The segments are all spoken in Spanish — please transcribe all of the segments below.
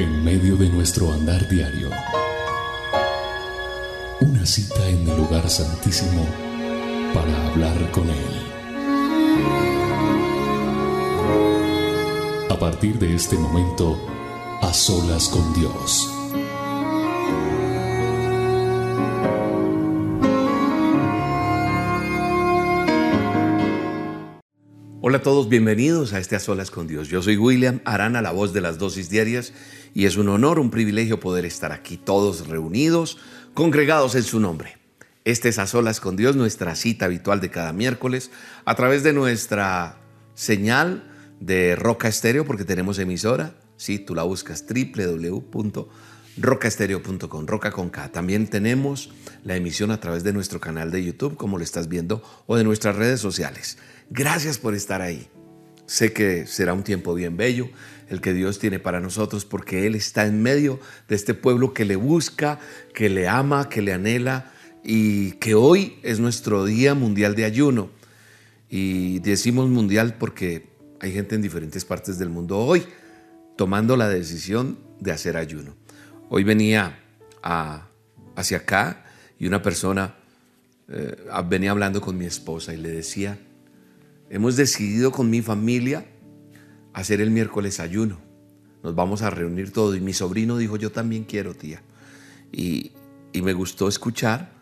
En medio de nuestro andar diario, una cita en el lugar santísimo para hablar con Él. A partir de este momento, a solas con Dios. Hola a todos, bienvenidos a este A Solas con Dios. Yo soy William Arana, la voz de las dosis diarias, y es un honor, un privilegio poder estar aquí todos reunidos, congregados en su nombre. Este es A Solas con Dios, nuestra cita habitual de cada miércoles, a través de nuestra señal de Roca Estéreo, porque tenemos emisora. Si tú la buscas www.rocaestereo.com, Roca con. También tenemos la emisión a través de nuestro canal de YouTube, como lo estás viendo, o de nuestras redes sociales. Gracias por estar ahí. Sé que será un tiempo bien bello el que Dios tiene para nosotros porque Él está en medio de este pueblo que le busca, que le ama, que le anhela y que hoy es nuestro Día Mundial de Ayuno. Y decimos mundial porque hay gente en diferentes partes del mundo hoy tomando la decisión de hacer ayuno. Hoy venía hacia acá y una persona eh, venía hablando con mi esposa y le decía, Hemos decidido con mi familia hacer el miércoles ayuno. Nos vamos a reunir todos. Y mi sobrino dijo, yo también quiero, tía. Y, y me gustó escuchar,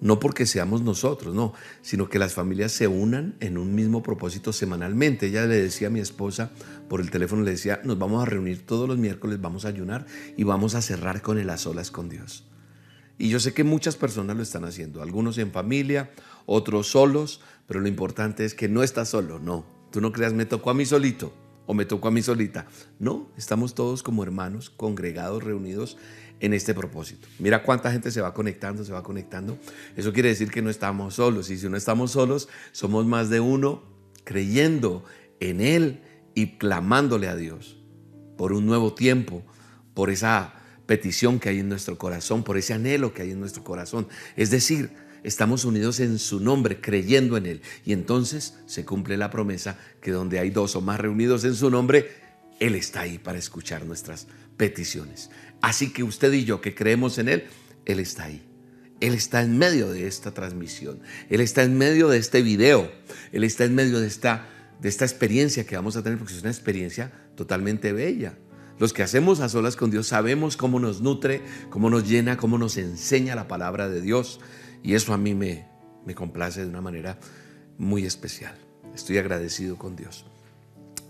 no porque seamos nosotros, no, sino que las familias se unan en un mismo propósito semanalmente. Ella le decía a mi esposa por el teléfono, le decía, nos vamos a reunir todos los miércoles, vamos a ayunar y vamos a cerrar con el a solas con Dios. Y yo sé que muchas personas lo están haciendo, algunos en familia, otros solos, pero lo importante es que no estás solo, no. Tú no creas, me tocó a mí solito o me tocó a mí solita. No, estamos todos como hermanos, congregados, reunidos en este propósito. Mira cuánta gente se va conectando, se va conectando. Eso quiere decir que no estamos solos. Y si no estamos solos, somos más de uno creyendo en Él y clamándole a Dios por un nuevo tiempo, por esa petición que hay en nuestro corazón, por ese anhelo que hay en nuestro corazón. Es decir, estamos unidos en su nombre, creyendo en Él. Y entonces se cumple la promesa que donde hay dos o más reunidos en su nombre, Él está ahí para escuchar nuestras peticiones. Así que usted y yo que creemos en Él, Él está ahí. Él está en medio de esta transmisión. Él está en medio de este video. Él está en medio de esta, de esta experiencia que vamos a tener, porque es una experiencia totalmente bella. Los que hacemos a solas con Dios sabemos cómo nos nutre, cómo nos llena, cómo nos enseña la palabra de Dios. Y eso a mí me, me complace de una manera muy especial. Estoy agradecido con Dios.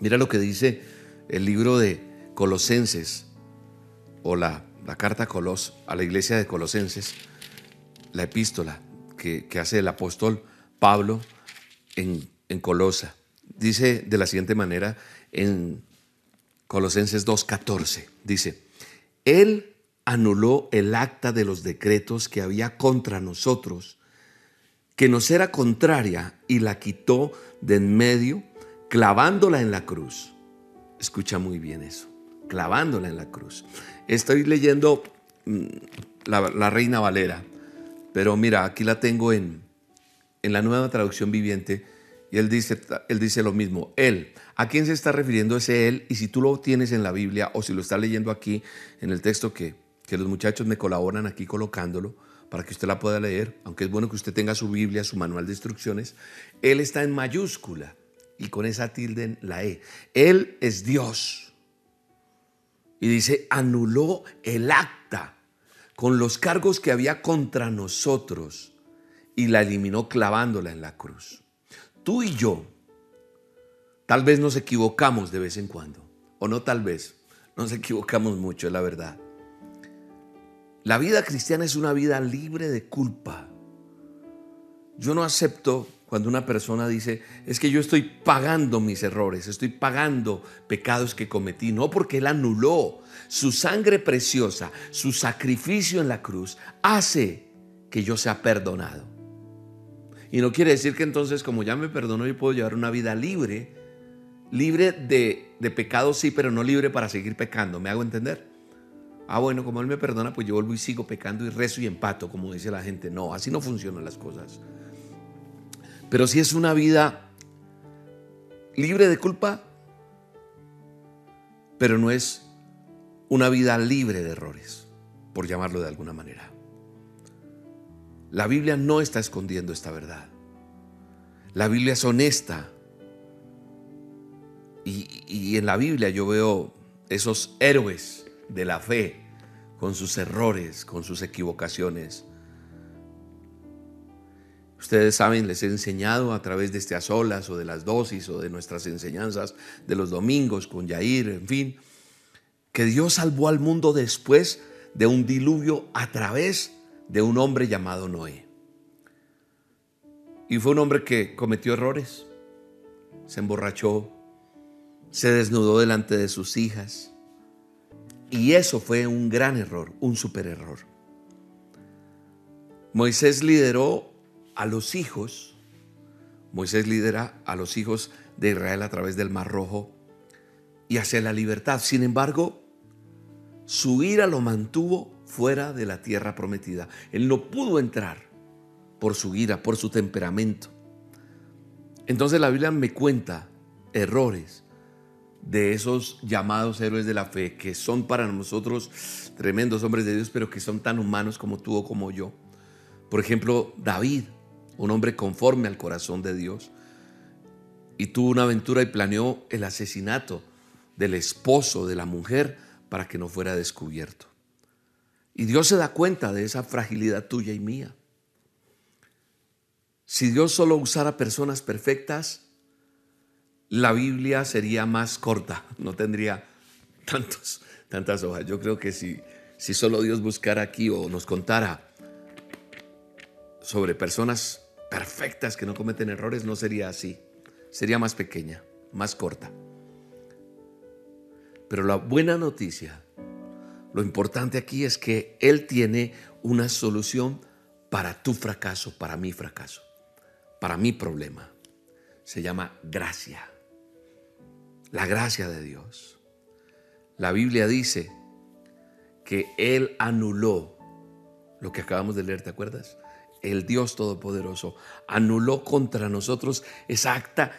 Mira lo que dice el libro de Colosenses o la, la carta Colos, a la iglesia de Colosenses, la epístola que, que hace el apóstol Pablo en, en Colosa. Dice de la siguiente manera en Colosenses 2.14. Dice, Él anuló el acta de los decretos que había contra nosotros, que nos era contraria, y la quitó de en medio, clavándola en la cruz. Escucha muy bien eso, clavándola en la cruz. Estoy leyendo mm, la, Reina Valera, pero mira, aquí la tengo en, en la nueva traducción viviente y él dice, él dice lo mismo, él. ¿A quién se está refiriendo ese él? Y si tú lo tienes en la Biblia o si lo está leyendo aquí en el texto que, que los muchachos me colaboran aquí colocándolo para que usted la pueda leer, aunque es bueno que usted tenga su Biblia, su manual de instrucciones, Él está en mayúscula y con esa tilde en la E. Él es Dios. Y dice, anuló el acta con los cargos que había contra nosotros y la eliminó clavándola en la cruz. Tú y yo, tal vez nos equivocamos de vez en cuando, o no tal vez, nos equivocamos mucho, es la verdad. La vida cristiana es una vida libre de culpa. Yo no acepto cuando una persona dice, es que yo estoy pagando mis errores, estoy pagando pecados que cometí, no porque Él anuló su sangre preciosa, su sacrificio en la cruz, hace que yo sea perdonado. Y no quiere decir que entonces, como ya me perdonó, yo puedo llevar una vida libre, libre de, de pecados, sí, pero no libre para seguir pecando. ¿Me hago entender? Ah, bueno, como Él me perdona, pues yo vuelvo y sigo pecando y rezo y empato, como dice la gente. No, así no funcionan las cosas. Pero si es una vida libre de culpa, pero no es una vida libre de errores, por llamarlo de alguna manera. La Biblia no está escondiendo esta verdad. La Biblia es honesta. Y, en la Biblia yo veo esos héroes de la fe con sus errores, con sus equivocaciones. Ustedes saben, les he enseñado a través de estas olas o de las dosis o de nuestras enseñanzas de los domingos con Yair, en fin, que Dios salvó al mundo después de un diluvio a través de un hombre llamado Noé. Y fue un hombre que cometió errores, se emborrachó, se desnudó delante de sus hijas. Y eso fue un gran error, un super error. Moisés lideró a los hijos, Moisés lidera a los hijos de Israel a través del Mar Rojo y hacia la libertad. Sin embargo, su ira lo mantuvo fuera de la tierra prometida. Él no pudo entrar por su ira, por su temperamento. Entonces la Biblia me cuenta errores de esos llamados héroes de la fe que son para nosotros tremendos hombres de Dios, pero que son tan humanos como tú o como yo. Por ejemplo, David, un hombre conforme al corazón de Dios, y tuvo una aventura y planeó el asesinato del esposo de la mujer para que no fuera descubierto. Y Dios se da cuenta de esa fragilidad tuya y mía. Si Dios solo usara personas perfectas, la Biblia sería más corta, no tendría tantos, tantas hojas. Yo creo que si, si solo Dios buscara aquí o nos contara sobre personas perfectas que no cometen errores, no sería así. Sería más pequeña, más corta. Pero la buena noticia, lo importante aquí es que Él tiene una solución para tu fracaso, para mi fracaso, para mi problema. Se llama gracia la gracia de Dios. La Biblia dice que Él anuló lo que acabamos de leer, ¿te acuerdas? El Dios Todopoderoso anuló contra nosotros esa acta,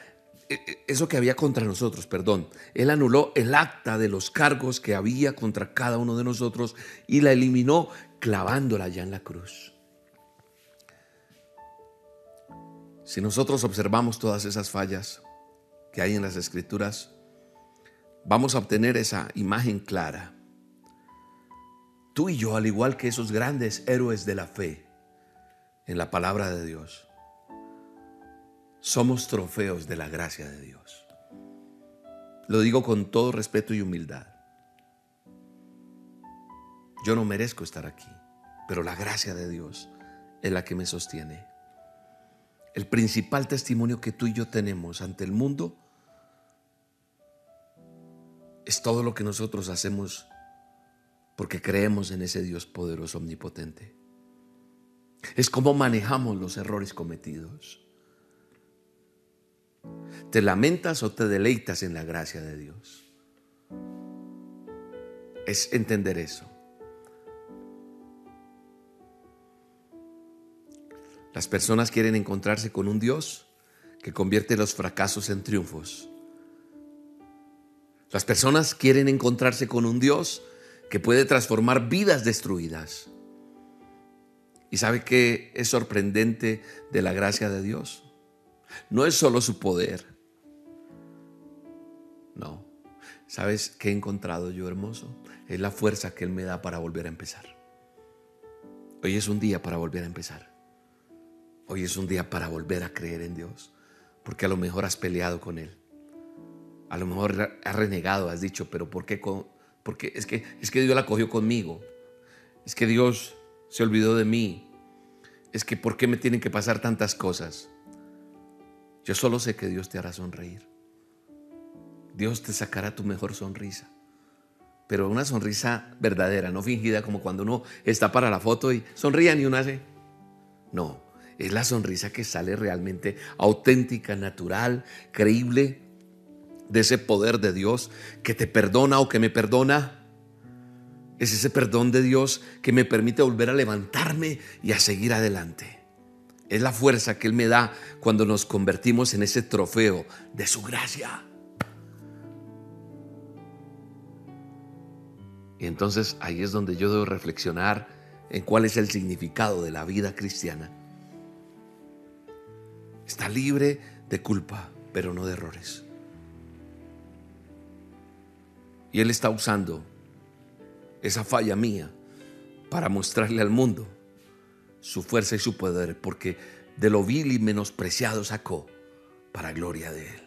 e, e, eso que había contra nosotros, perdón. Él anuló el acta de los cargos que había contra cada uno de nosotros y la eliminó clavándola ya en la cruz. Si nosotros observamos todas esas fallas que hay en las escrituras, vamos a obtener esa imagen clara. Tú y yo, al igual que esos grandes héroes de la fe en la palabra de Dios, somos trofeos de la gracia de Dios. Lo digo con todo respeto y humildad. Yo no merezco estar aquí, pero la gracia de Dios es la que me sostiene. El principal testimonio que tú y yo tenemos ante el mundo es todo lo que nosotros hacemos porque creemos en ese Dios poderoso, omnipotente. Es cómo manejamos los errores cometidos. ¿Te lamentas o te deleitas en la gracia de Dios? Es entender eso. Las personas quieren encontrarse con un Dios que convierte los fracasos en triunfos las personas quieren encontrarse con un Dios que puede transformar vidas destruidas. ¿Y sabe qué es sorprendente de la gracia de Dios? No es solo su poder. No. ¿Sabes qué he encontrado yo hermoso? Es la fuerza que Él me da para volver a empezar. Hoy es un día para volver a empezar. Hoy es un día para volver a creer en Dios. Porque a lo mejor has peleado con Él. A lo mejor has renegado, has dicho, pero ¿por qué? Porque es que, es que Dios la cogió conmigo. Es que Dios se olvidó de mí. Es que ¿por qué me tienen que pasar tantas cosas? Yo solo sé que Dios te hará sonreír. Dios te sacará tu mejor sonrisa. Pero una sonrisa verdadera, no fingida como cuando uno está para la foto y sonríe y uno hace. No, es la sonrisa que sale realmente auténtica, natural, creíble de ese poder de Dios que te perdona o que me perdona. Es ese perdón de Dios que me permite volver a levantarme y a seguir adelante. Es la fuerza que Él me da cuando nos convertimos en ese trofeo de su gracia. Y entonces ahí es donde yo debo reflexionar en cuál es el significado de la vida cristiana. Está libre de culpa, pero no de errores. Y Él está usando esa falla mía para mostrarle al mundo su fuerza y su poder, porque de lo vil y menospreciado sacó para gloria de Él.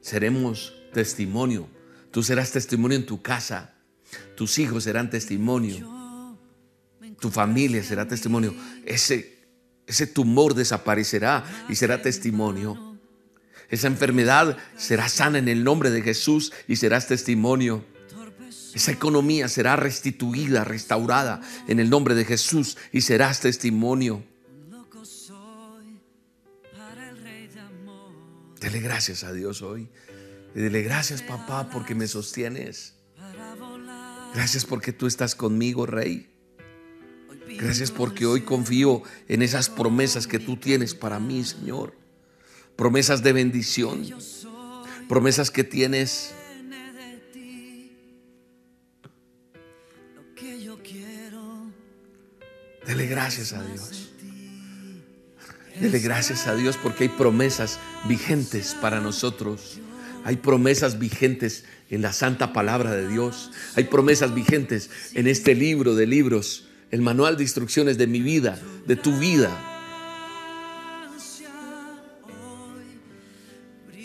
Seremos testimonio. Tú serás testimonio en tu casa. Tus hijos serán testimonio. Tu familia será testimonio. Ese, ese tumor desaparecerá y será testimonio. Esa enfermedad será sana en el nombre de Jesús y serás testimonio. Esa economía será restituida, restaurada en el nombre de Jesús y serás testimonio. Dele gracias a Dios hoy. Y dile gracias papá porque me sostienes. Gracias porque tú estás conmigo, Rey. Gracias porque hoy confío en esas promesas que tú tienes para mí, Señor. Promesas de bendición. Promesas que tienes Dele gracias a Dios. Dele gracias a Dios porque hay promesas vigentes para nosotros. Hay promesas vigentes en la santa palabra de Dios. Hay promesas vigentes en este libro de libros, el manual de instrucciones de mi vida, de tu vida.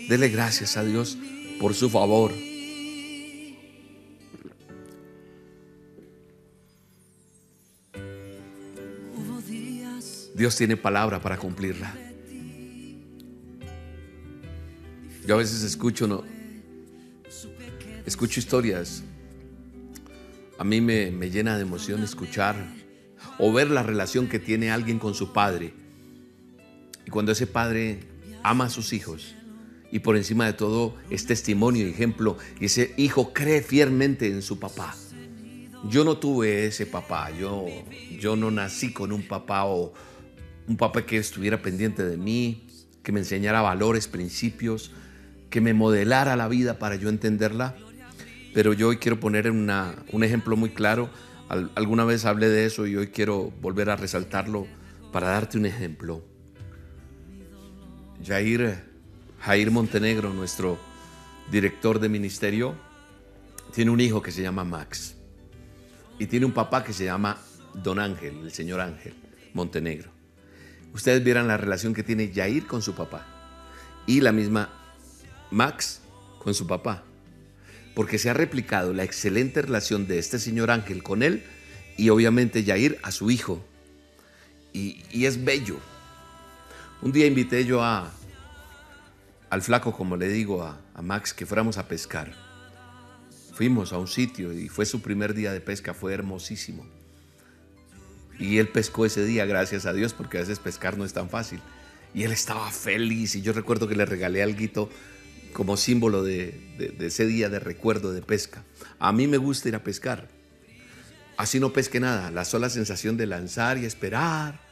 Dele gracias a Dios por su favor. Dios tiene palabra para cumplirla. Yo a veces escucho, no, escucho historias. A mí me, me llena de emoción escuchar o ver la relación que tiene alguien con su padre. Y cuando ese padre ama a sus hijos y por encima de todo es testimonio ejemplo, y ese hijo cree fielmente en su papá. Yo no tuve ese papá, yo, yo no nací con un papá o, un papá que estuviera pendiente de mí, que me enseñara valores, principios, que me modelara la vida para yo entenderla. Pero yo hoy quiero poner una, un ejemplo muy claro. alguna vez hablé de eso y hoy quiero volver a resaltarlo para darte un ejemplo. Jair, Jair Montenegro, nuestro director de ministerio, tiene un hijo que se llama Max y tiene un papá que se llama Don Ángel, el señor Ángel Montenegro ustedes vieran la relación que tiene Jair con su papá y la misma Max con su papá. Porque se ha replicado la excelente relación de este señor Ángel con él y obviamente Jair a su hijo. Y, es bello. Un día invité yo a, al flaco, como le digo a, Max, que fuéramos a pescar. Fuimos a un sitio y fue su primer día de pesca, fue hermosísimo. Y él pescó ese día, gracias a Dios, porque a veces pescar no es tan fácil. Y él estaba feliz y yo recuerdo que le regalé algo como símbolo de, ese día de recuerdo de pesca. A mí me gusta ir a pescar. Así no pesque nada, la sola sensación de lanzar y esperar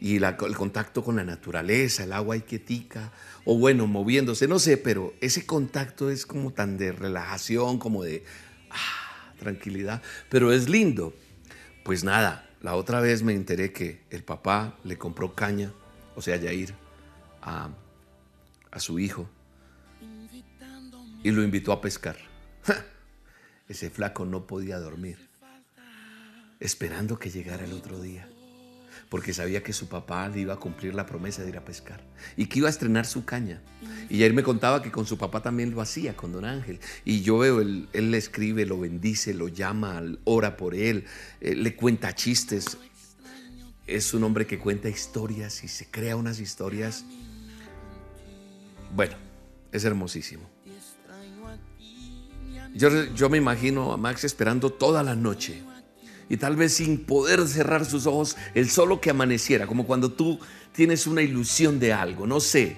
y el contacto con la naturaleza, el agua ahí quietica, o bueno, moviéndose, no sé, pero ese contacto es como tan de relajación, como de ah, tranquilidad, pero es lindo. Pues nada, la otra vez me enteré que el papá le compró caña, o sea, Yair, a, a su hijo y lo invitó a pescar. Ese flaco no podía dormir, esperando que llegara el otro día porque sabía que su papá le iba a cumplir la promesa de ir a pescar y que iba a estrenar su caña. Y él me contaba que con su papá también lo hacía, con don Ángel. Y yo veo, él, le escribe, lo bendice, lo llama, ora por él, eh, le cuenta chistes. Es un hombre que cuenta historias y se crea unas historias. Bueno, es hermosísimo. Yo, yo me imagino a Max esperando toda la noche y tal vez sin poder cerrar sus ojos el solo que amaneciera, como cuando tú tienes una ilusión de algo, no sé.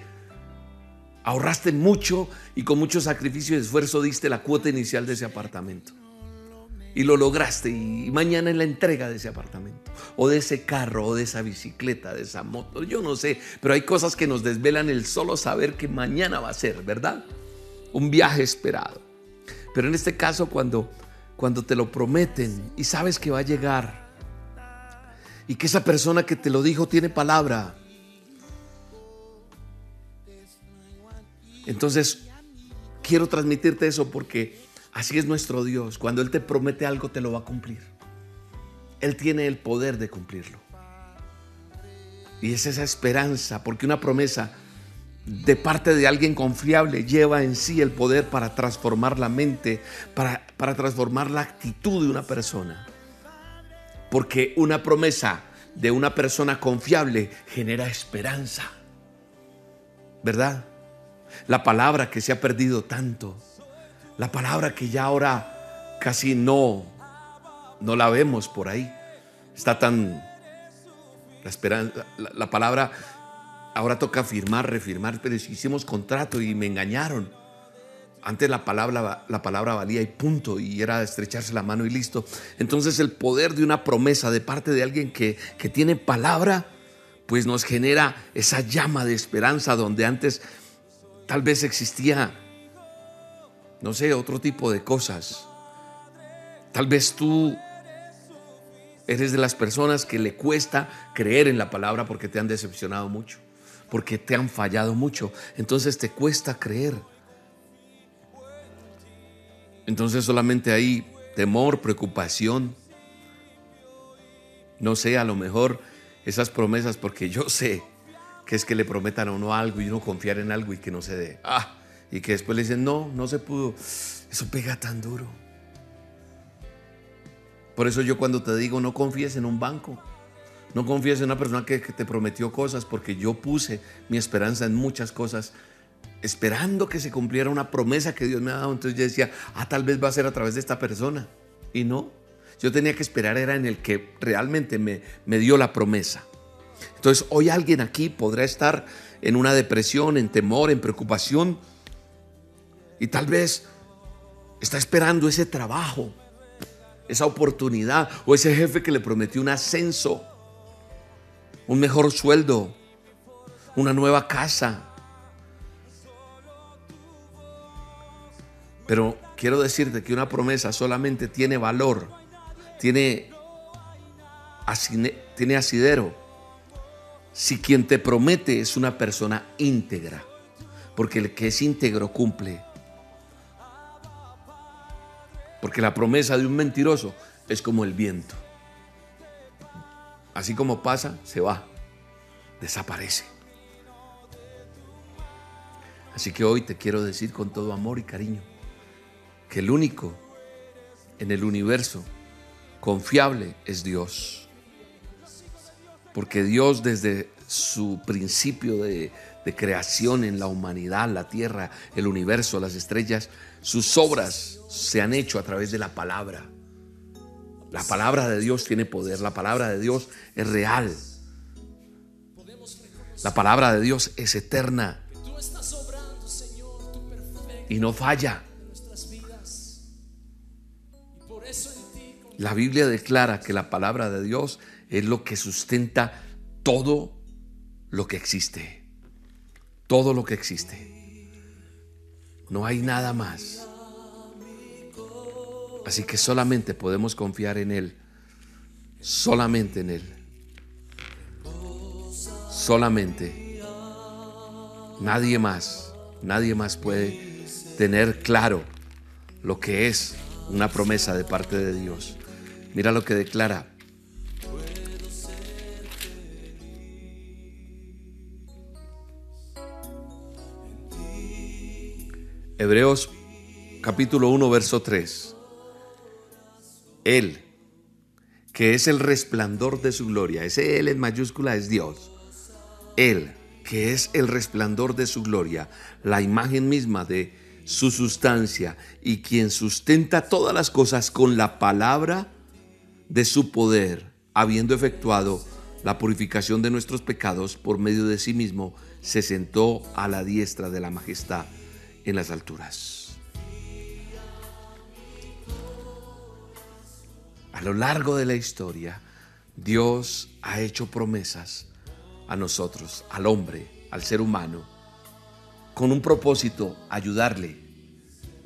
Ahorraste mucho y con mucho sacrificio y esfuerzo diste la cuota inicial de ese apartamento. Y lo lograste y mañana en la entrega de ese apartamento, o de ese carro, o de esa bicicleta, de esa moto, yo no sé, pero hay cosas que nos desvelan el solo saber que mañana va a ser, ¿verdad? Un viaje esperado. Pero en este caso, cuando cuando te lo prometen y sabes que va a llegar y que esa persona que te lo dijo tiene palabra. Entonces, quiero transmitirte eso porque así es nuestro Dios. Cuando Él te promete algo, te lo va a cumplir. Él tiene el poder de cumplirlo. Y es esa esperanza, porque una promesa de parte de alguien confiable lleva en sí el poder para transformar la mente, para, para transformar la actitud de una persona. Porque una promesa de una persona confiable genera esperanza. ¿Verdad? La palabra que se ha perdido tanto. La palabra que ya ahora casi no, no la vemos por ahí. Está tan... La, esperanza, la palabra ahora toca firmar, refirmar, pero hicimos contrato y me engañaron. Antes la palabra, la palabra valía y punto, y era estrecharse la mano y listo. Entonces el poder de una promesa de parte de alguien que, que tiene palabra, pues nos genera esa llama de esperanza donde antes tal vez existía, no sé, otro tipo de cosas. Tal vez tú eres de las personas que le cuesta creer en la palabra porque te han decepcionado mucho porque te han fallado mucho. Entonces te cuesta creer. Entonces solamente hay temor, preocupación. No sé, a lo mejor esas promesas, porque yo sé que es que le prometan a uno algo y uno confiar en algo y que no se dé. Ah, y que después le dicen, no, no se pudo. Eso pega tan duro. Por eso yo cuando te digo, no confíes en un banco. No confíes en una persona que, te prometió cosas porque yo puse mi esperanza en muchas cosas esperando que se cumpliera una promesa que Dios me ha dado. Entonces yo decía, ah, tal vez va a ser a través de esta persona. Y no, yo tenía que esperar, era en el que realmente me, me dio la promesa. Entonces hoy alguien aquí podrá estar en una depresión, en temor, en preocupación. Y tal vez está esperando ese trabajo, esa oportunidad o ese jefe que le prometió un ascenso un mejor sueldo, una nueva casa. Pero quiero decirte que una promesa solamente tiene valor, tiene, tiene asidero, si quien te promete es una persona íntegra, porque el que es íntegro cumple. Porque la promesa de un mentiroso es como el viento. Así como pasa, se va, desaparece. Así que hoy te quiero decir con todo amor y cariño que el único en el universo confiable es Dios. Porque Dios desde su principio de, creación en la humanidad, la tierra, el universo, las estrellas, sus obras se han hecho a través de la palabra. La palabra de Dios tiene poder, la palabra de Dios es real. La palabra de Dios es eterna y no falla. La Biblia declara que la palabra de Dios es lo que sustenta todo lo que existe. Todo lo que existe. No hay nada más. Así que solamente podemos confiar en Él. Solamente en Él. Solamente. Nadie más. Nadie más puede tener claro lo que es una promesa de parte de Dios. Mira lo que declara. Hebreos capítulo 1, verso 3. Él, que es el resplandor de su gloria. Ese Él en mayúscula es Dios. Él, que es el resplandor de su gloria, la imagen misma de su sustancia y quien sustenta todas las cosas con la palabra de su poder, habiendo efectuado la purificación de nuestros pecados por medio de sí mismo, se sentó a la diestra de la majestad en las alturas. A lo largo de la historia, Dios ha hecho promesas a nosotros, al hombre, al ser humano, con un propósito, ayudarle,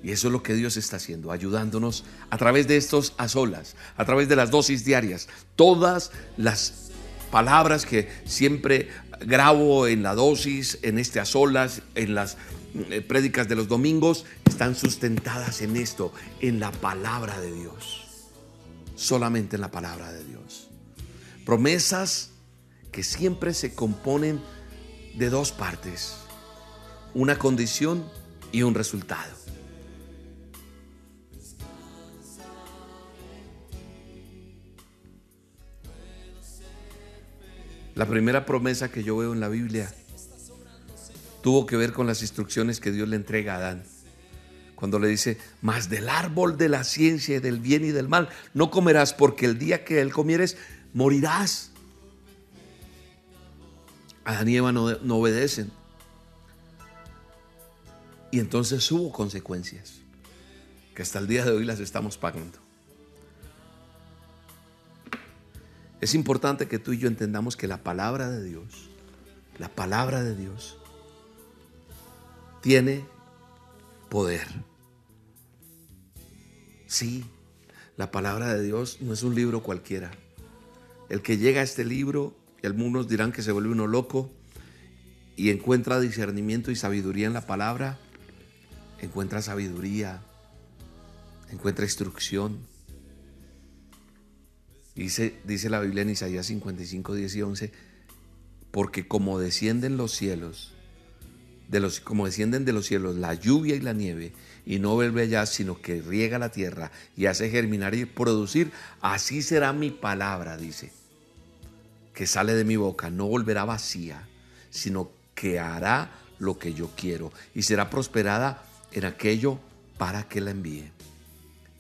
Y eso es lo que Dios está haciendo, ayudándonos a través de estos a solas, a través de las dosis diarias. Todas las palabras que siempre grabo en la dosis, en este a solas, en las eh, prédicas de los domingos, están sustentadas en esto, en la palabra de Dios. Solamente en la palabra de Dios. Promesas que siempre se componen de dos partes, una condición y un resultado. La primera promesa que yo veo en la Biblia tuvo que ver con las instrucciones que Dios le entrega a Adán. Cuando le dice, más del árbol de la ciencia y del bien y del mal, no comerás porque el día que él comieres, morirás. Adán y Eva no, no obedecen. Y entonces hubo consecuencias que hasta el día de hoy las estamos pagando. Es importante que tú y yo entendamos que la palabra de Dios, la palabra de Dios, tiene poder. Sí, la palabra de Dios no es un libro cualquiera. El que llega a este libro, y algunos dirán que se vuelve uno loco y encuentra discernimiento y sabiduría en la palabra, encuentra sabiduría, encuentra instrucción, Dice, dice la Biblia en Isaías 55, 10 y 11, porque como descienden los cielos, de los, como descienden de los cielos la lluvia y la nieve, y no vuelve allá, sino que riega la tierra y hace germinar y producir, así será mi palabra, dice, que sale de mi boca, no volverá vacía, sino que hará lo que yo quiero y será prosperada en aquello para que la envíe.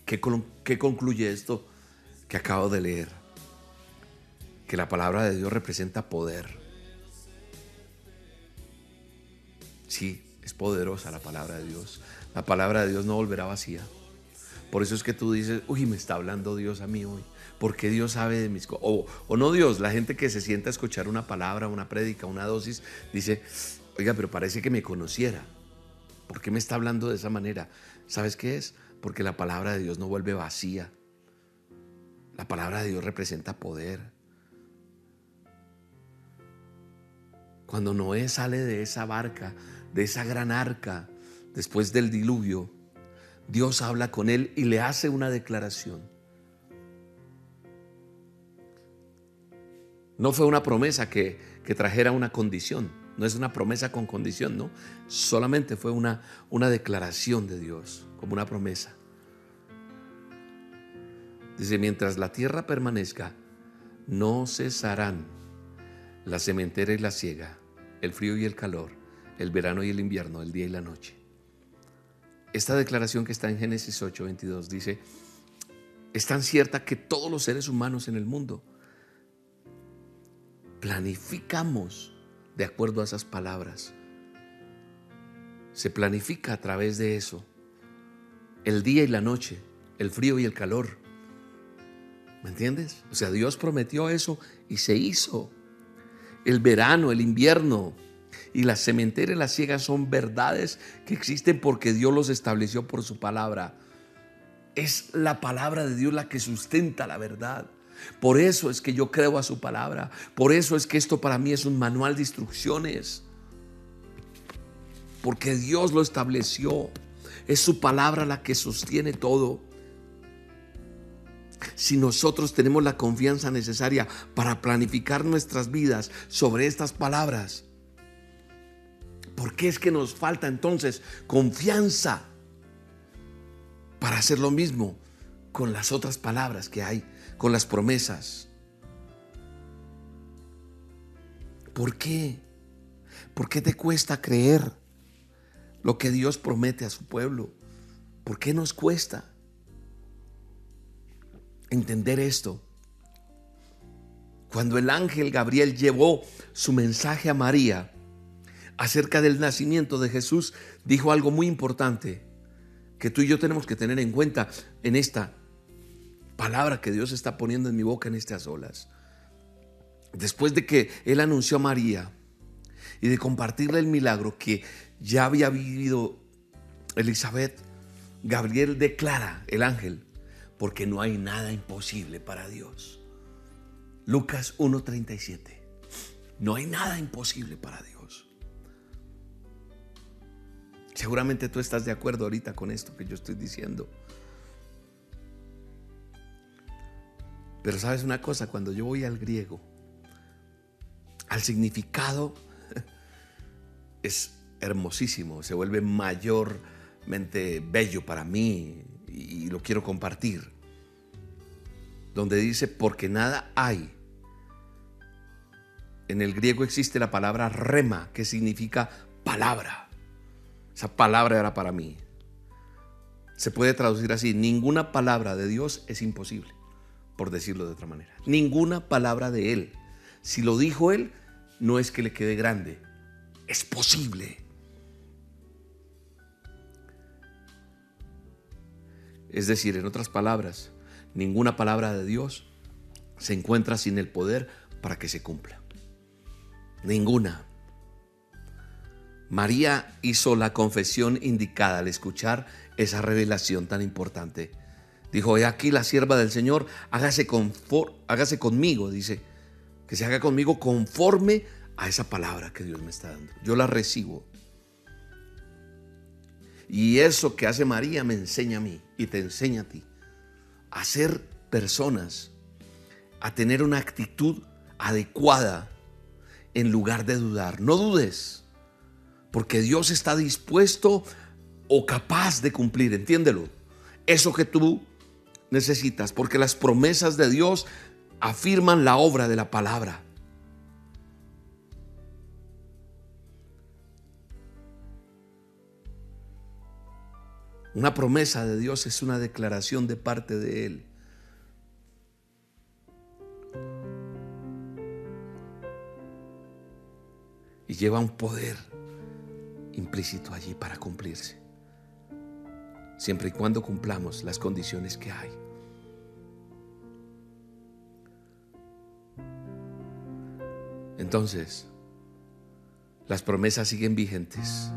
¿Qué, qué concluye esto? Que acabo de leer, que la palabra de Dios representa poder. Sí, es poderosa la palabra de Dios. La palabra de Dios no volverá vacía. Por eso es que tú dices, uy, me está hablando Dios a mí hoy. Porque Dios sabe de mis cosas. O, o, no Dios, la gente que se sienta a escuchar una palabra, una prédica, una dosis, dice, oiga, pero parece que me conociera. ¿Por qué me está hablando de esa manera? ¿Sabes qué es? Porque la palabra de Dios no vuelve vacía. La palabra de Dios representa poder. Cuando Noé sale de esa barca, de esa gran arca, después del diluvio, Dios habla con él y le hace una declaración. No fue una promesa que, trajera una condición, no es una promesa con condición, no. Solamente fue una, una declaración de Dios, como una promesa. Dice, mientras la tierra permanezca, no cesarán la cementera y la siega, el frío y el calor, el verano y el invierno, el día y la noche. Esta declaración que está en Génesis 8, 22 dice, es tan cierta que todos los seres humanos en el mundo planificamos de acuerdo a esas palabras. Se planifica a través de eso el día y la noche, el frío y el calor, ¿Me entiendes? O sea, Dios prometió eso y se hizo. El verano, el invierno y la cementera y la ciega son verdades que existen porque Dios los estableció por su palabra. Es la palabra de Dios la que sustenta la verdad. Por eso es que yo creo a su palabra. Por eso es que esto para mí es un manual de instrucciones. Porque Dios lo estableció. Es su palabra la que sostiene todo si nosotros tenemos la confianza necesaria para planificar nuestras vidas sobre estas palabras? ¿Por qué es que nos falta entonces confianza para hacer lo mismo con las otras palabras que hay, con las promesas? ¿Por qué? ¿Por qué te cuesta creer lo que Dios promete a su pueblo? ¿Por qué nos cuesta? Entender esto. Cuando el ángel Gabriel llevó su mensaje a María acerca del nacimiento de Jesús, dijo algo muy importante que tú y yo tenemos que tener en cuenta en esta palabra que Dios está poniendo en mi boca en estas olas. Después de que él anunció a María y de compartirle el milagro que ya había vivido Elizabeth, Gabriel declara, el ángel, porque no hay nada imposible para Dios. Lucas 1.37. No hay nada imposible para Dios. Seguramente tú estás de acuerdo ahorita con esto que yo estoy diciendo. Pero sabes una cosa, cuando yo voy al griego, al significado es hermosísimo, se vuelve mayormente bello para mí y lo quiero compartir. Donde dice, porque nada hay. En el griego existe la palabra rema, que significa palabra. Esa palabra era para mí. Se puede traducir así, ninguna palabra de Dios es imposible, por decirlo de otra manera. Ninguna palabra de Él. Si lo dijo Él, no es que le quede grande, es posible. Es decir, en otras palabras, ninguna palabra de Dios se encuentra sin el poder para que se cumpla. Ninguna. María hizo la confesión indicada al escuchar esa revelación tan importante. Dijo, he aquí la sierva del Señor, hágase, hágase conmigo, dice, que se haga conmigo conforme a esa palabra que Dios me está dando. Yo la recibo. Y eso que hace María me enseña a mí y te enseña a ti. A ser personas, a tener una actitud adecuada en lugar de dudar. No dudes, porque Dios está dispuesto o capaz de cumplir, entiéndelo. Eso que tú necesitas, porque las promesas de Dios afirman la obra de la palabra. Una promesa de Dios es una declaración de parte de Él. Y lleva un poder implícito allí para cumplirse. Siempre y cuando cumplamos las condiciones que hay. Entonces, las promesas siguen vigentes.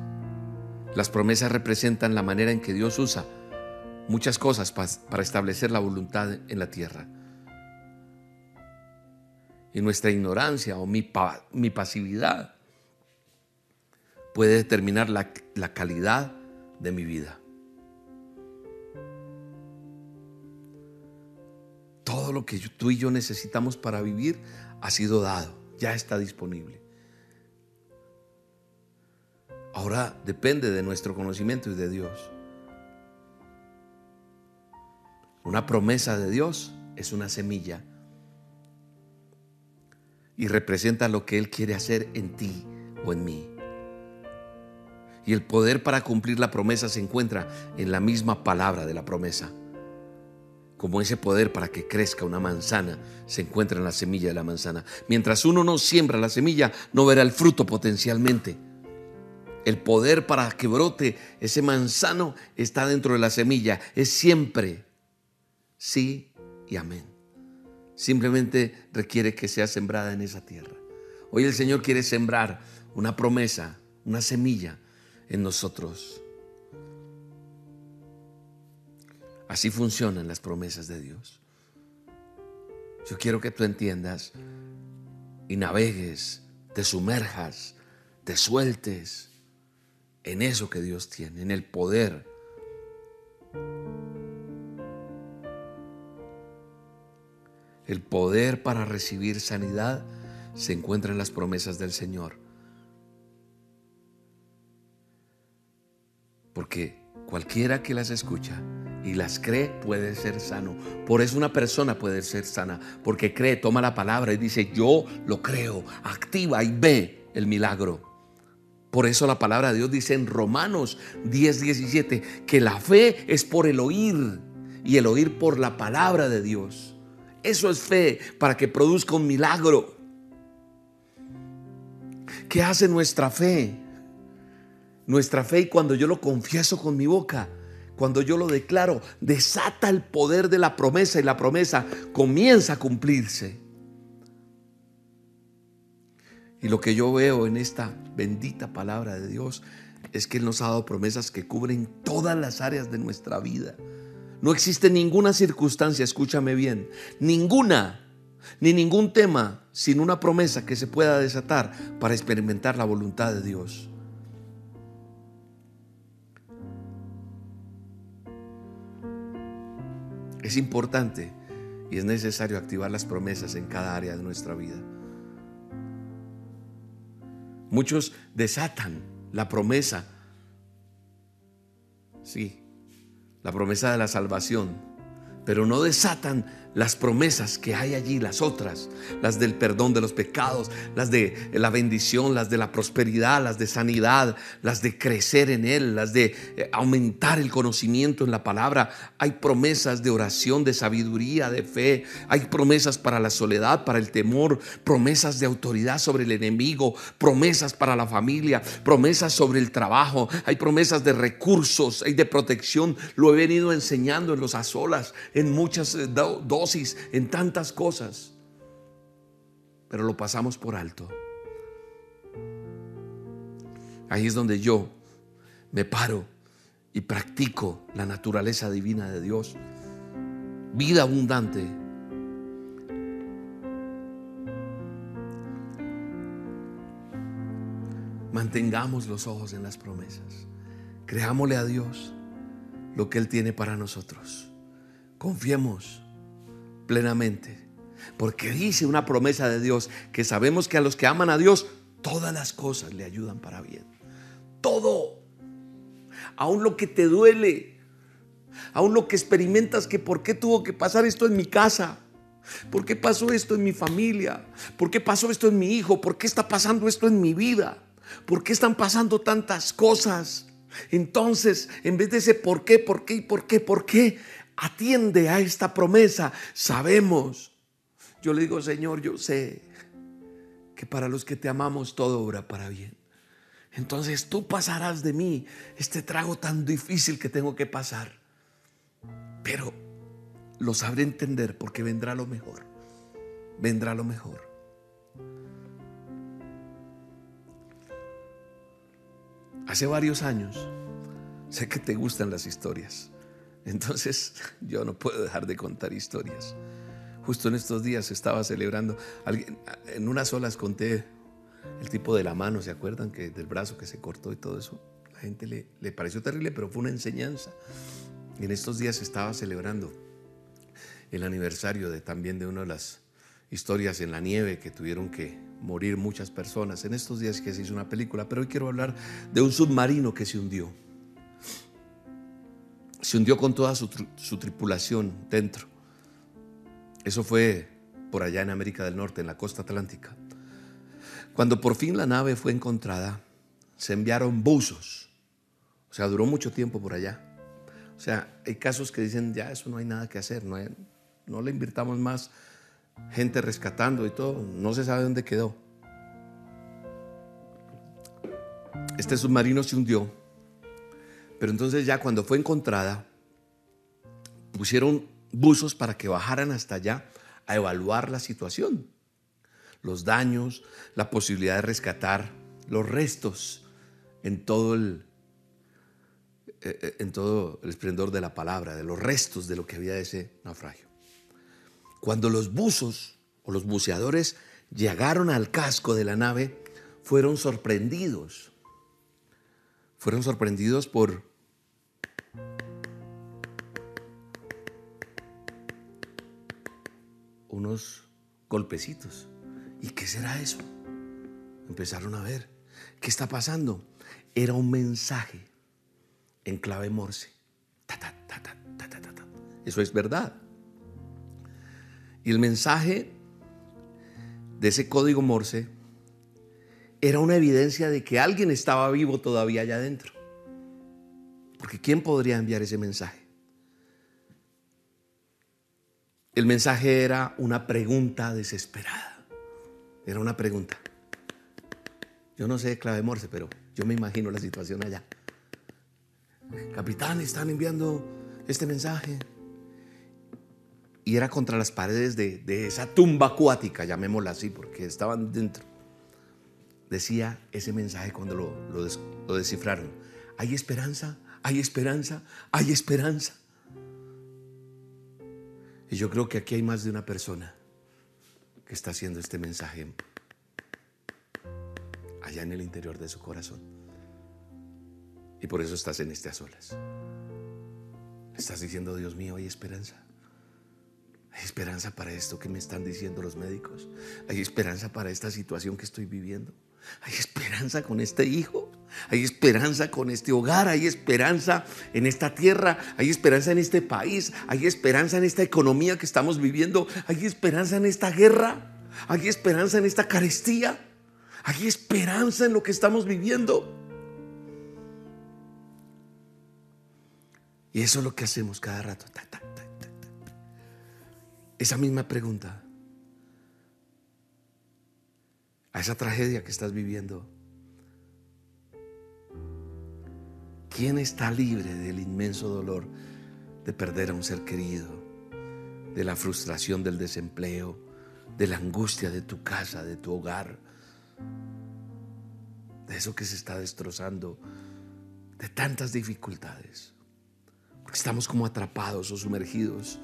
Las promesas representan la manera en que Dios usa muchas cosas para establecer la voluntad en la tierra. Y nuestra ignorancia o mi, pasividad puede determinar la, calidad de mi vida. Todo lo que tú y yo necesitamos para vivir ha sido dado, ya está disponible. Ahora depende de nuestro conocimiento y de Dios. Una promesa de Dios es una semilla y representa lo que Él quiere hacer en ti o en mí. Y el poder para cumplir la promesa se encuentra en la misma palabra de la promesa. Como ese poder para que crezca una manzana se encuentra en la semilla de la manzana. Mientras uno no siembra la semilla, no verá el fruto potencialmente. El poder para que brote ese manzano está dentro de la semilla. Es siempre sí y amén. Simplemente requiere que sea sembrada en esa tierra. Hoy el Señor quiere sembrar una promesa, una semilla en nosotros. Así funcionan las promesas de Dios. Yo quiero que tú entiendas y navegues, te sumerjas, te sueltes en eso que Dios tiene, en el poder. El poder para recibir sanidad se encuentra en las promesas del Señor. Porque cualquiera que las escucha y las cree puede ser sano. Por eso una persona puede ser sana, porque cree, toma la palabra y dice, yo lo creo, activa y ve el milagro. Por eso la palabra de Dios dice en Romanos 10, 17 que la fe es por el oír y el oír por la palabra de Dios. Eso es fe para que produzca un milagro. ¿Qué hace nuestra fe? Nuestra fe y cuando yo lo confieso con mi boca, cuando yo lo declaro, desata el poder de la promesa y la promesa comienza a cumplirse. Y lo que yo veo en esta bendita palabra de Dios es que Él nos ha dado promesas que cubren todas las áreas de nuestra vida. No existe ninguna circunstancia, escúchame bien, ninguna, ni ningún tema sin una promesa que se pueda desatar para experimentar la voluntad de Dios. Es importante y es necesario activar las promesas en cada área de nuestra vida. Muchos desatan la promesa, sí, la promesa de la salvación, pero no desatan las promesas que hay allí, las otras, las del perdón de los pecados, las de la bendición, las de la prosperidad, las de sanidad, las de crecer en Él, las de eh, aumentar el conocimiento en la palabra. Hay promesas de oración, de sabiduría, de fe. Hay promesas para la soledad, para el temor, promesas de autoridad sobre el enemigo, promesas para la familia, promesas sobre el trabajo. Hay promesas de recursos y de protección. Lo he venido enseñando en los azolas, en muchas eh, en tantas cosas, pero lo pasamos por alto. Ahí es donde yo me paro y practico la naturaleza divina de Dios. Vida abundante. Mantengamos los ojos en las promesas. Creámosle a Dios lo que Él tiene para nosotros. Confiemos plenamente. Porque dice una promesa de Dios que sabemos que a los que aman a Dios, todas las cosas le ayudan para bien. Todo. Aún lo que te duele. Aún lo que experimentas que por qué tuvo que pasar esto en mi casa. ¿Por qué pasó esto en mi familia? ¿Por qué pasó esto en mi hijo? ¿Por qué está pasando esto en mi vida? ¿Por qué están pasando tantas cosas? Entonces, en vez de ese por qué, por qué por qué, por qué, atiende a esta promesa. Sabemos. Yo le digo, Señor, yo sé que para los que te amamos todo obra para bien. Entonces tú pasarás de mí este trago tan difícil que tengo que pasar. Pero lo sabré entender porque vendrá lo mejor. Vendrá lo mejor. Hace varios años, sé que te gustan las historias. Entonces yo no puedo dejar de contar historias. Justo en estos días estaba celebrando, en unas olas conté el tipo de la mano, ¿se acuerdan? Que del brazo que se cortó y todo eso. La gente le, le pareció terrible, pero fue una enseñanza. En estos días estaba celebrando el aniversario de también de una de las historias en la nieve que tuvieron que morir muchas personas. En estos días que se hizo una película, pero hoy quiero hablar de un submarino que se hundió se hundió con toda su, tripulación dentro. Eso fue por allá en América del Norte, en la costa atlántica. Cuando por fin la nave fue encontrada, se enviaron buzos. O sea, duró mucho tiempo por allá. O sea, hay casos que dicen, ya eso no hay nada que hacer, no, le invirtamos más gente rescatando y todo, no se sabe dónde quedó. Este submarino se hundió pero entonces ya cuando fue encontrada, pusieron buzos para que bajaran hasta allá a evaluar la situación, los daños, la posibilidad de rescatar los restos en todo el, eh, eh, en todo el esplendor de la palabra, de los restos de lo que había de ese naufragio. Cuando los buzos o los buceadores llegaron al casco de la nave, fueron sorprendidos fueron sorprendidos por unos golpecitos. ¿Y qué será eso? Empezaron a ver, ¿qué está pasando? Era un mensaje en clave morse. Eso es verdad. Y el mensaje de ese código morse era una evidencia de que alguien estaba vivo todavía allá adentro. Porque ¿quién podría enviar ese mensaje? El mensaje era una pregunta desesperada. Era una pregunta. Yo no sé clave morse, pero yo me imagino la situación allá. Capitán, están enviando este mensaje. Y era contra las paredes de, de esa tumba acuática, llamémosla así, porque estaban dentro decía ese mensaje cuando lo, lo, descifraron. Hay esperanza, hay esperanza, hay esperanza. Y yo creo que aquí hay más de una persona que está haciendo este mensaje allá en el interior de su corazón. Y por eso estás en este a solas. Estás diciendo, Dios mío, hay esperanza. Hay esperanza para esto que me están diciendo los médicos. Hay esperanza para esta situación que estoy viviendo. Hay esperanza con este hijo. Hay esperanza con este hogar. Hay esperanza en esta tierra. Hay esperanza en este país. Hay esperanza en esta economía que estamos viviendo. Hay esperanza en esta guerra. Hay esperanza en esta carestía. Hay esperanza en lo que estamos viviendo. Y eso es lo que hacemos cada rato. Esa misma pregunta. A esa tragedia que estás viviendo. ¿Quién está libre del inmenso dolor de perder a un ser querido? De la frustración del desempleo, de la angustia de tu casa, de tu hogar, de eso que se está destrozando, de tantas dificultades. Porque estamos como atrapados o sumergidos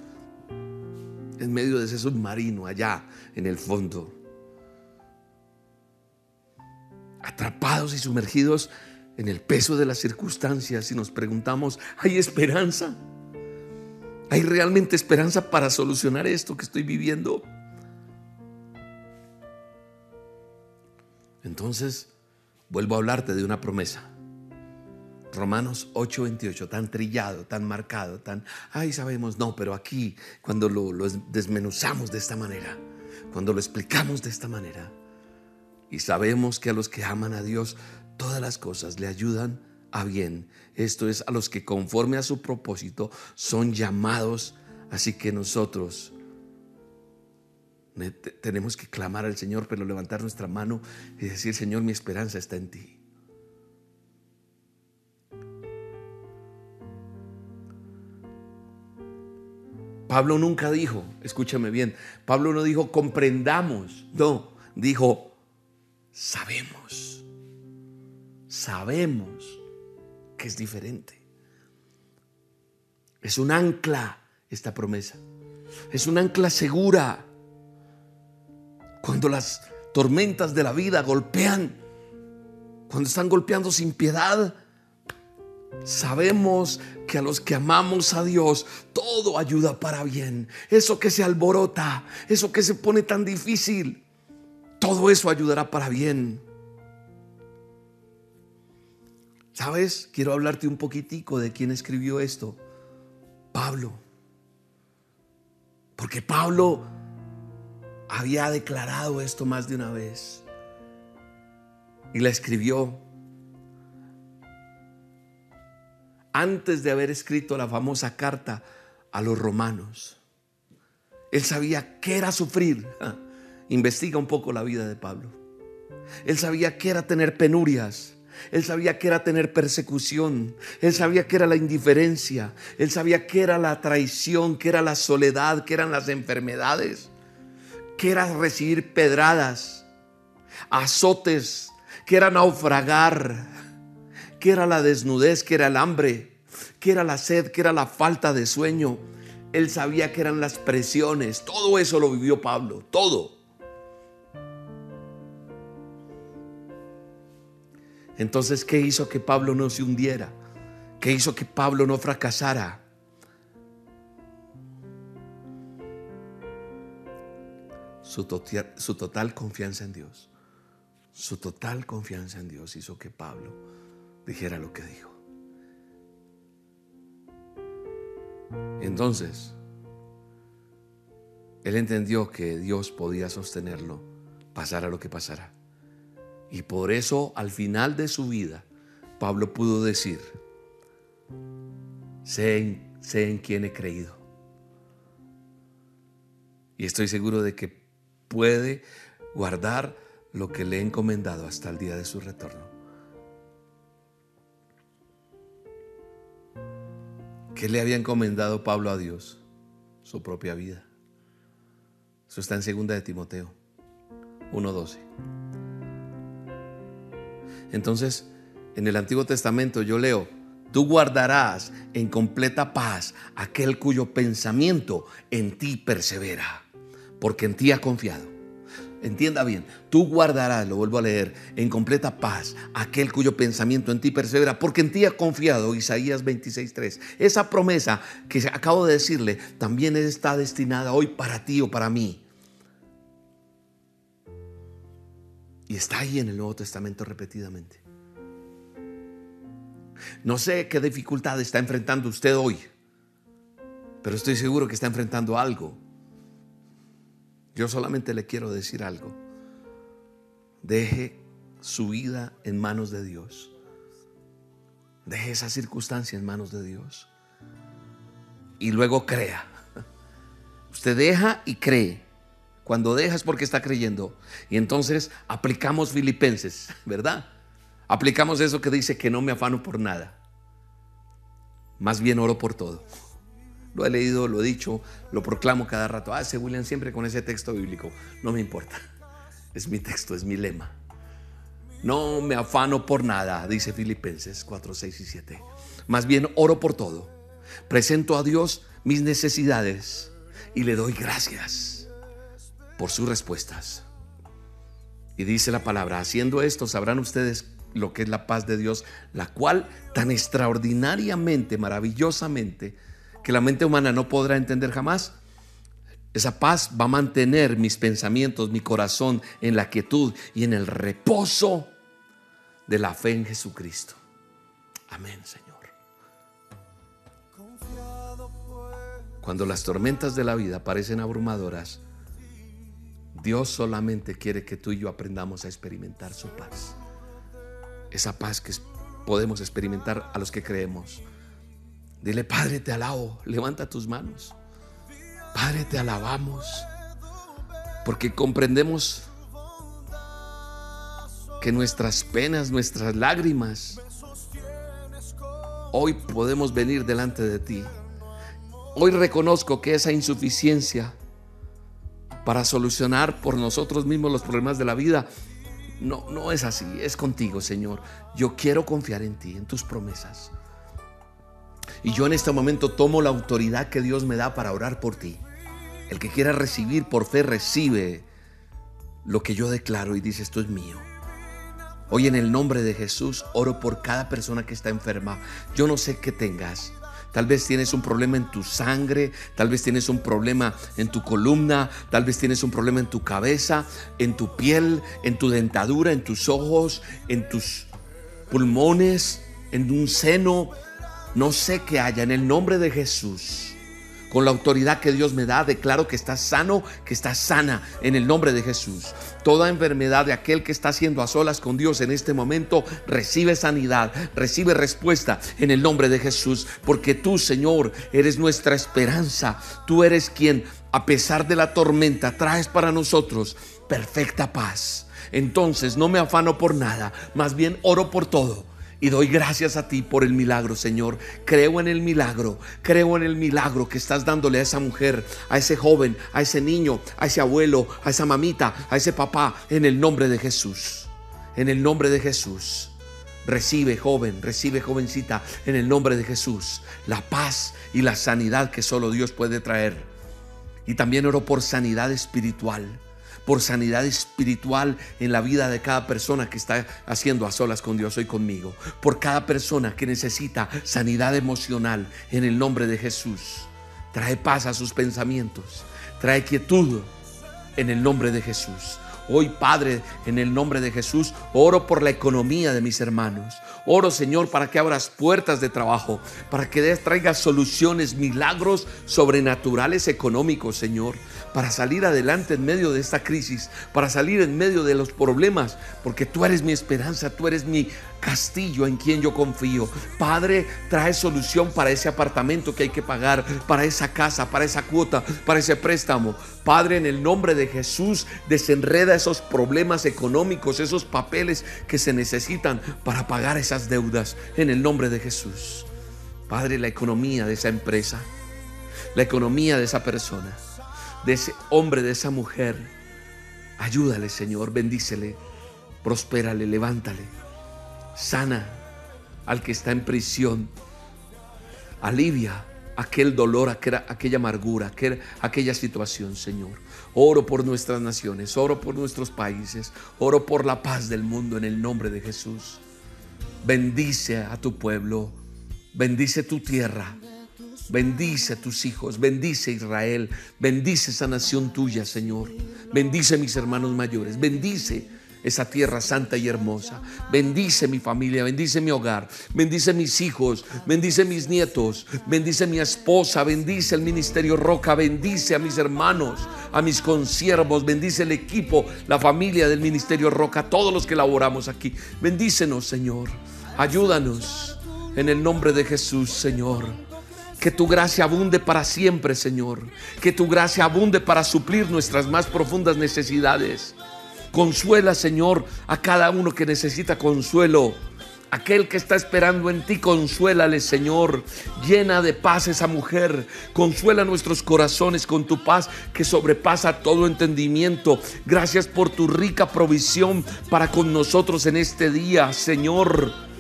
en medio de ese submarino allá en el fondo. Atrapados y sumergidos en el peso de las circunstancias y nos preguntamos, ¿hay esperanza? ¿Hay realmente esperanza para solucionar esto que estoy viviendo? Entonces, vuelvo a hablarte de una promesa. Romanos 8:28, tan trillado, tan marcado, tan, ay, sabemos, no, pero aquí, cuando lo, lo, desmenuzamos de esta manera, cuando lo explicamos de esta manera, y sabemos que a los que aman a Dios, todas las cosas le ayudan a bien, esto es, a los que conforme a su propósito son llamados, así que nosotros tenemos que clamar al Señor, pero levantar nuestra mano y decir, Señor, mi esperanza está en ti. Pablo nunca dijo, escúchame bien, Pablo no dijo comprendamos, no, dijo sabemos, sabemos que es diferente. Es un ancla esta promesa, es un ancla segura. Cuando las tormentas de la vida golpean, cuando están golpeando sin piedad, Sabemos que a los que amamos a Dios todo ayuda para bien. Eso que se alborota, eso que se pone tan difícil, todo eso ayudará para bien. ¿Sabes? Quiero hablarte un poquitico de quién escribió esto. Pablo. Porque Pablo había declarado esto más de una vez. Y la escribió antes de haber escrito la famosa carta a los romanos. Él sabía qué era sufrir. Investiga un poco la vida de Pablo. Él sabía qué era tener penurias. Él sabía qué era tener persecución. Él sabía qué era la indiferencia. Él sabía qué era la traición, qué era la soledad, qué eran las enfermedades, qué era recibir pedradas, azotes, qué era naufragar, qué era la desnudez, qué era el hambre, qué era la sed, qué era la falta de sueño. Él sabía que eran las presiones. Todo eso lo vivió Pablo, todo. Entonces, ¿qué hizo que Pablo no se hundiera? ¿Qué hizo que Pablo no fracasara? Su total, confianza en Dios. Su total confianza en Dios hizo que Pablo dijera lo que dijo. Entonces, él entendió que Dios podía sostenerlo, pasara lo que pasara. Y por eso al final de su vida, Pablo pudo decir, sé en, sé quién he creído. Y estoy seguro de que puede guardar lo que le he encomendado hasta el día de su retorno. ¿Qué le había encomendado Pablo a Dios? Su propia vida. Eso está en segunda de Timoteo 1.12. Entonces, en el Antiguo Testamento yo leo, tú guardarás en completa paz aquel cuyo pensamiento en ti persevera, porque en ti ha confiado. Entienda bien, tú guardarás, lo vuelvo a leer, en completa paz aquel cuyo pensamiento en ti persevera, porque en ti ha confiado, Isaías 26.3. Esa promesa que acabo de decirle también está destinada hoy para ti o para mí. Y está ahí en el Nuevo Testamento repetidamente. No sé qué dificultad está enfrentando usted hoy, pero estoy seguro que está enfrentando algo yo solamente le quiero decir algo. Deje su vida en manos de Dios. Deje esa circunstancia en manos de Dios. Y luego crea. Usted deja y cree. Cuando deja es porque está creyendo. Y entonces aplicamos Filipenses, ¿verdad? Aplicamos eso que dice que no me afano por nada. Más bien oro por todo. Lo he leído, lo he dicho, lo proclamo cada rato. Ah, William siempre con ese texto bíblico. No me importa. Es mi texto, es mi lema. No me afano por nada, dice Filipenses 4, 6 y 7. Más bien oro por todo. Presento a Dios mis necesidades y le doy gracias por sus respuestas. Y dice la palabra, haciendo esto sabrán ustedes lo que es la paz de Dios, la cual tan extraordinariamente, maravillosamente, que la mente humana no podrá entender jamás, esa paz va a mantener mis pensamientos, mi corazón en la quietud y en el reposo de la fe en Jesucristo. Amén, Señor. Cuando las tormentas de la vida parecen abrumadoras, Dios solamente quiere que tú y yo aprendamos a experimentar su paz. Esa paz que podemos experimentar a los que creemos. Dile, Padre, te alabo. Levanta tus manos. Padre, te alabamos. Porque comprendemos que nuestras penas, nuestras lágrimas, hoy podemos venir delante de ti. Hoy reconozco que esa insuficiencia para solucionar por nosotros mismos los problemas de la vida, no, no es así, es contigo, Señor. Yo quiero confiar en ti, en tus promesas. Y yo en este momento tomo la autoridad que Dios me da para orar por ti. El que quiera recibir por fe, recibe lo que yo declaro y dice, esto es mío. Hoy en el nombre de Jesús oro por cada persona que está enferma. Yo no sé qué tengas. Tal vez tienes un problema en tu sangre, tal vez tienes un problema en tu columna, tal vez tienes un problema en tu cabeza, en tu piel, en tu dentadura, en tus ojos, en tus pulmones, en un seno, no sé qué haya en el nombre de Jesús. Con la autoridad que Dios me da, declaro que estás sano, que estás sana en el nombre de Jesús. Toda enfermedad de aquel que está haciendo a solas con Dios en este momento, recibe sanidad, recibe respuesta en el nombre de Jesús. Porque tú, Señor, eres nuestra esperanza. Tú eres quien, a pesar de la tormenta, traes para nosotros perfecta paz. Entonces no me afano por nada, más bien oro por todo y doy gracias a ti por el milagro, Señor. Creo en el milagro, creo en el milagro que estás dándole a esa mujer, a ese joven, a ese niño, a ese abuelo, a esa mamita, a ese papá, en el nombre de Jesús. En el nombre de Jesús. Recibe, joven, recibe, jovencita, en el nombre de Jesús, la paz y la sanidad que solo Dios puede traer. Y también oro por sanidad espiritual por sanidad espiritual en la vida de cada persona que está haciendo a solas con Dios hoy conmigo, por cada persona que necesita sanidad emocional en el nombre de Jesús. Trae paz a sus pensamientos, trae quietud en el nombre de Jesús. Hoy, Padre, en el nombre de Jesús, oro por la economía de mis hermanos. Oro, Señor, para que abras puertas de trabajo, para que traigas soluciones, milagros sobrenaturales económicos, Señor para salir adelante en medio de esta crisis, para salir en medio de los problemas, porque tú eres mi esperanza, tú eres mi castillo en quien yo confío. Padre, trae solución para ese apartamento que hay que pagar, para esa casa, para esa cuota, para ese préstamo. Padre, en el nombre de Jesús, desenreda esos problemas económicos, esos papeles que se necesitan para pagar esas deudas, en el nombre de Jesús. Padre, la economía de esa empresa, la economía de esa persona de ese hombre, de esa mujer. Ayúdale, Señor, bendícele, prospérale, levántale. Sana al que está en prisión. Alivia aquel dolor, aquella, amargura, aquel, aquella situación, Señor. Oro por nuestras naciones, oro por nuestros países, oro por la paz del mundo en el nombre de Jesús. Bendice a tu pueblo, bendice tu tierra, bendice a tus hijos, bendice a Israel, bendice esa nación tuya, Señor. Bendice a mis hermanos mayores, bendice esa tierra santa y hermosa. Bendice mi familia, bendice mi hogar, bendice mis hijos, bendice mis nietos, bendice mi esposa, bendice el ministerio Roca, bendice a mis hermanos, a mis consiervos, bendice el equipo, la familia del ministerio Roca, todos los que laboramos aquí. Bendícenos, Señor. Ayúdanos en el nombre de Jesús, Señor. Que tu gracia abunde para siempre, Señor. Que tu gracia abunde para suplir nuestras más profundas necesidades. Consuela, Señor, a cada uno que necesita consuelo. Aquel que está esperando en ti, consuélale, Señor. Llena de paz esa mujer. Consuela nuestros corazones con tu paz que sobrepasa todo entendimiento. Gracias por tu rica provisión para con nosotros en este día, Señor.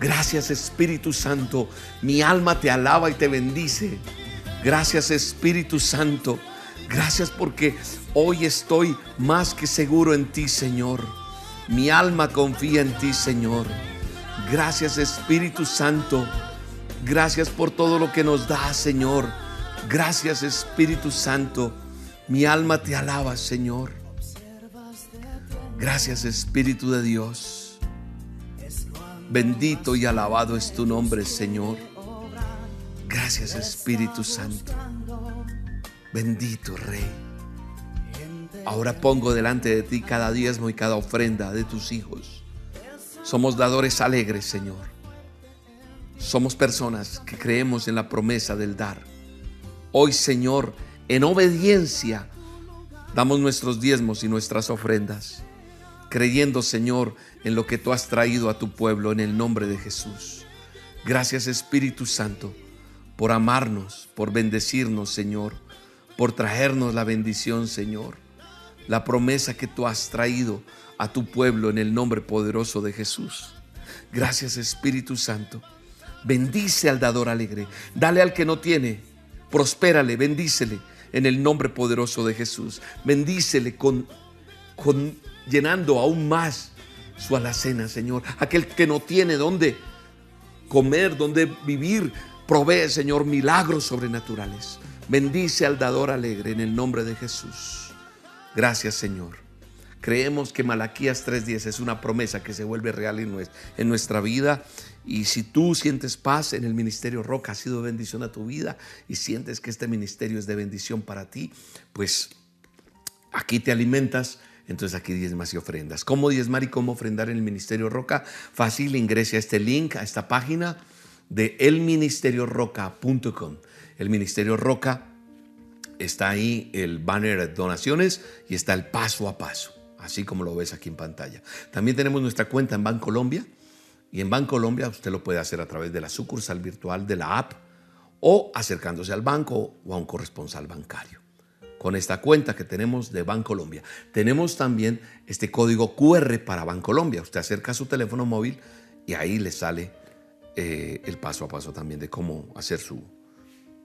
Gracias Espíritu Santo. Mi alma te alaba y te bendice. Gracias Espíritu Santo. Gracias porque hoy estoy más que seguro en ti, Señor. Mi alma confía en ti, Señor. Gracias Espíritu Santo. Gracias por todo lo que nos da, Señor. Gracias Espíritu Santo. Mi alma te alaba, Señor. Gracias Espíritu de Dios. Bendito y alabado es tu nombre, Señor. Gracias Espíritu Santo. Bendito Rey. Ahora pongo delante de ti cada diezmo y cada ofrenda de tus hijos. Somos dadores alegres, Señor. Somos personas que creemos en la promesa del dar. Hoy, Señor, en obediencia, damos nuestros diezmos y nuestras ofrendas, creyendo, Señor, en lo que tú has traído a tu pueblo en el nombre de Jesús. Gracias, Espíritu Santo, por amarnos, por bendecirnos, Señor por traernos la bendición, Señor. La promesa que tú has traído a tu pueblo en el nombre poderoso de Jesús. Gracias Espíritu Santo. Bendice al dador alegre. Dale al que no tiene. Prospérale, bendícele en el nombre poderoso de Jesús. Bendícele con, con llenando aún más su alacena, Señor. Aquel que no tiene dónde comer, dónde vivir, provee, Señor, milagros sobrenaturales. Bendice al dador alegre en el nombre de Jesús. Gracias Señor. Creemos que Malaquías 3:10 es una promesa que se vuelve real en nuestra vida. Y si tú sientes paz en el ministerio Roca, ha sido bendición a tu vida y sientes que este ministerio es de bendición para ti, pues aquí te alimentas. Entonces aquí diezmas y ofrendas. ¿Cómo diezmar y cómo ofrendar en el Ministerio Roca? Fácil, ingrese a este link, a esta página de elministerioroca.com el Ministerio Roca, está ahí el banner de donaciones y está el paso a paso, así como lo ves aquí en pantalla. También tenemos nuestra cuenta en Bancolombia y en Bancolombia usted lo puede hacer a través de la sucursal virtual de la app o acercándose al banco o a un corresponsal bancario. Con esta cuenta que tenemos de Bancolombia. Tenemos también este código QR para Bancolombia. Usted acerca su teléfono móvil y ahí le sale eh, el paso a paso también de cómo hacer su,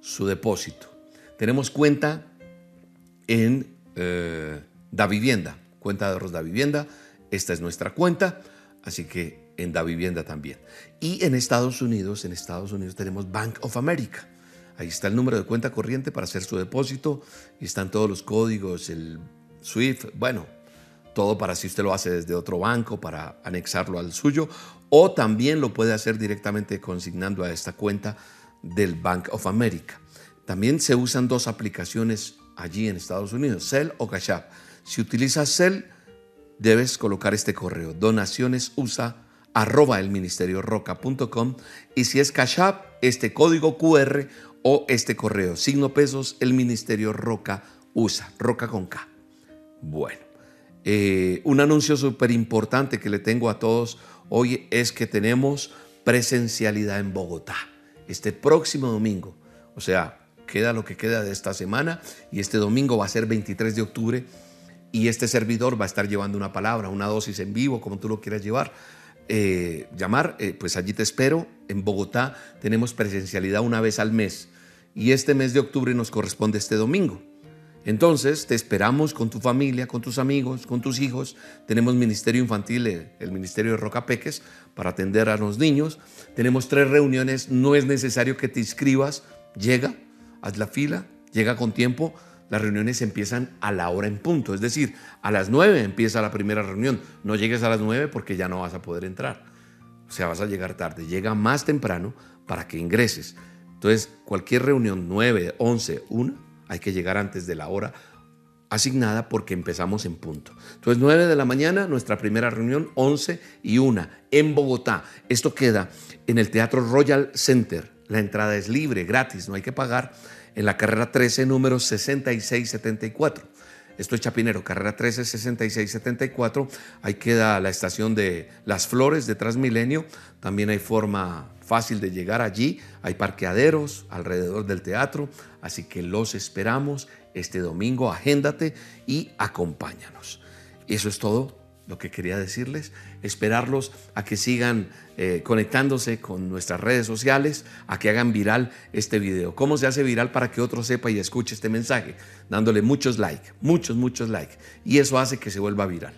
su depósito. Tenemos cuenta en eh, Da Vivienda, cuenta de ahorros Da Vivienda. Esta es nuestra cuenta, así que en Da Vivienda también. Y en Estados Unidos, en Estados Unidos tenemos Bank of America. Ahí está el número de cuenta corriente para hacer su depósito y están todos los códigos, el SWIFT, bueno, todo para si usted lo hace desde otro banco para anexarlo al suyo o también lo puede hacer directamente consignando a esta cuenta del Bank of America. También se usan dos aplicaciones allí en Estados Unidos, Cell o Cash App. Si utilizas Cell, debes colocar este correo, donacionesusa y si es Cash App, este código QR o este correo, signo pesos, el ministerio roca usa, roca con K. Bueno, eh, un anuncio súper importante que le tengo a todos hoy es que tenemos presencialidad en Bogotá este próximo domingo. O sea, queda lo que queda de esta semana y este domingo va a ser 23 de octubre y este servidor va a estar llevando una palabra, una dosis en vivo, como tú lo quieras llevar. Eh, llamar, eh, pues allí te espero. En Bogotá tenemos presencialidad una vez al mes y este mes de octubre nos corresponde este domingo. Entonces te esperamos con tu familia, con tus amigos, con tus hijos. Tenemos Ministerio Infantil, eh, el Ministerio de Rocapeques, para atender a los niños. Tenemos tres reuniones, no es necesario que te inscribas. Llega, haz la fila, llega con tiempo. Las reuniones empiezan a la hora en punto, es decir, a las nueve empieza la primera reunión. No llegues a las nueve porque ya no vas a poder entrar. O sea, vas a llegar tarde. Llega más temprano para que ingreses. Entonces, cualquier reunión, 9, 11, 1, hay que llegar antes de la hora asignada porque empezamos en punto. Entonces, 9 de la mañana, nuestra primera reunión, 11 y 1 en Bogotá. Esto queda en el Teatro Royal Center. La entrada es libre, gratis, no hay que pagar. En la carrera 13, número 6674. Esto es Chapinero, carrera 13, 6674. Ahí queda la estación de Las Flores de Transmilenio. También hay forma fácil de llegar allí. Hay parqueaderos alrededor del teatro. Así que los esperamos este domingo. Agéndate y acompáñanos. Eso es todo lo que quería decirles, esperarlos a que sigan eh, conectándose con nuestras redes sociales, a que hagan viral este video. ¿Cómo se hace viral para que otro sepa y escuche este mensaje? Dándole muchos likes, muchos, muchos likes. Y eso hace que se vuelva viral.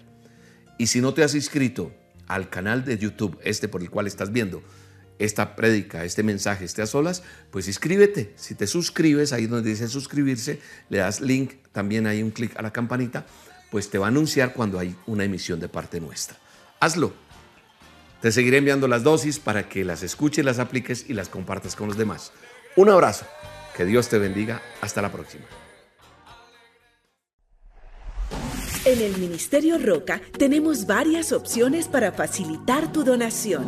Y si no te has inscrito al canal de YouTube, este por el cual estás viendo esta prédica, este mensaje, esté a solas, pues inscríbete. Si te suscribes, ahí donde dice suscribirse, le das link, también hay un clic a la campanita pues te va a anunciar cuando hay una emisión de parte nuestra. Hazlo. Te seguiré enviando las dosis para que las escuches, las apliques y las compartas con los demás. Un abrazo. Que Dios te bendiga. Hasta la próxima. En el Ministerio Roca tenemos varias opciones para facilitar tu donación.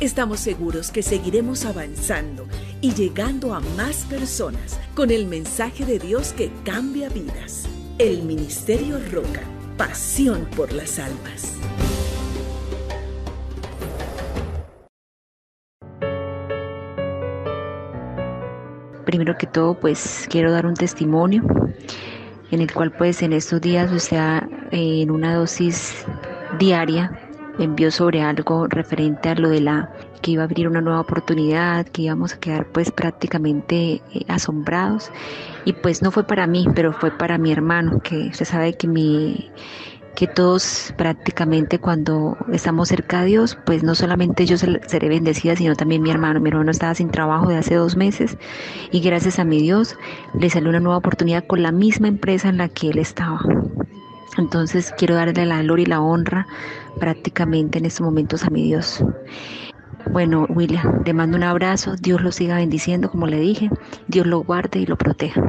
Estamos seguros que seguiremos avanzando y llegando a más personas con el mensaje de Dios que cambia vidas. El Ministerio Roca, pasión por las almas. Primero que todo, pues quiero dar un testimonio en el cual pues en estos días, o sea, en una dosis diaria envió sobre algo referente a lo de la que iba a abrir una nueva oportunidad, que íbamos a quedar pues prácticamente eh, asombrados y pues no fue para mí, pero fue para mi hermano, que usted sabe que mi que todos prácticamente cuando estamos cerca de Dios, pues no solamente yo seré bendecida, sino también mi hermano. Mi hermano estaba sin trabajo de hace dos meses y gracias a mi Dios le salió una nueva oportunidad con la misma empresa en la que él estaba. Entonces quiero darle la gloria y la honra prácticamente en estos momentos a mi Dios. Bueno, William, le mando un abrazo, Dios lo siga bendiciendo, como le dije, Dios lo guarde y lo proteja.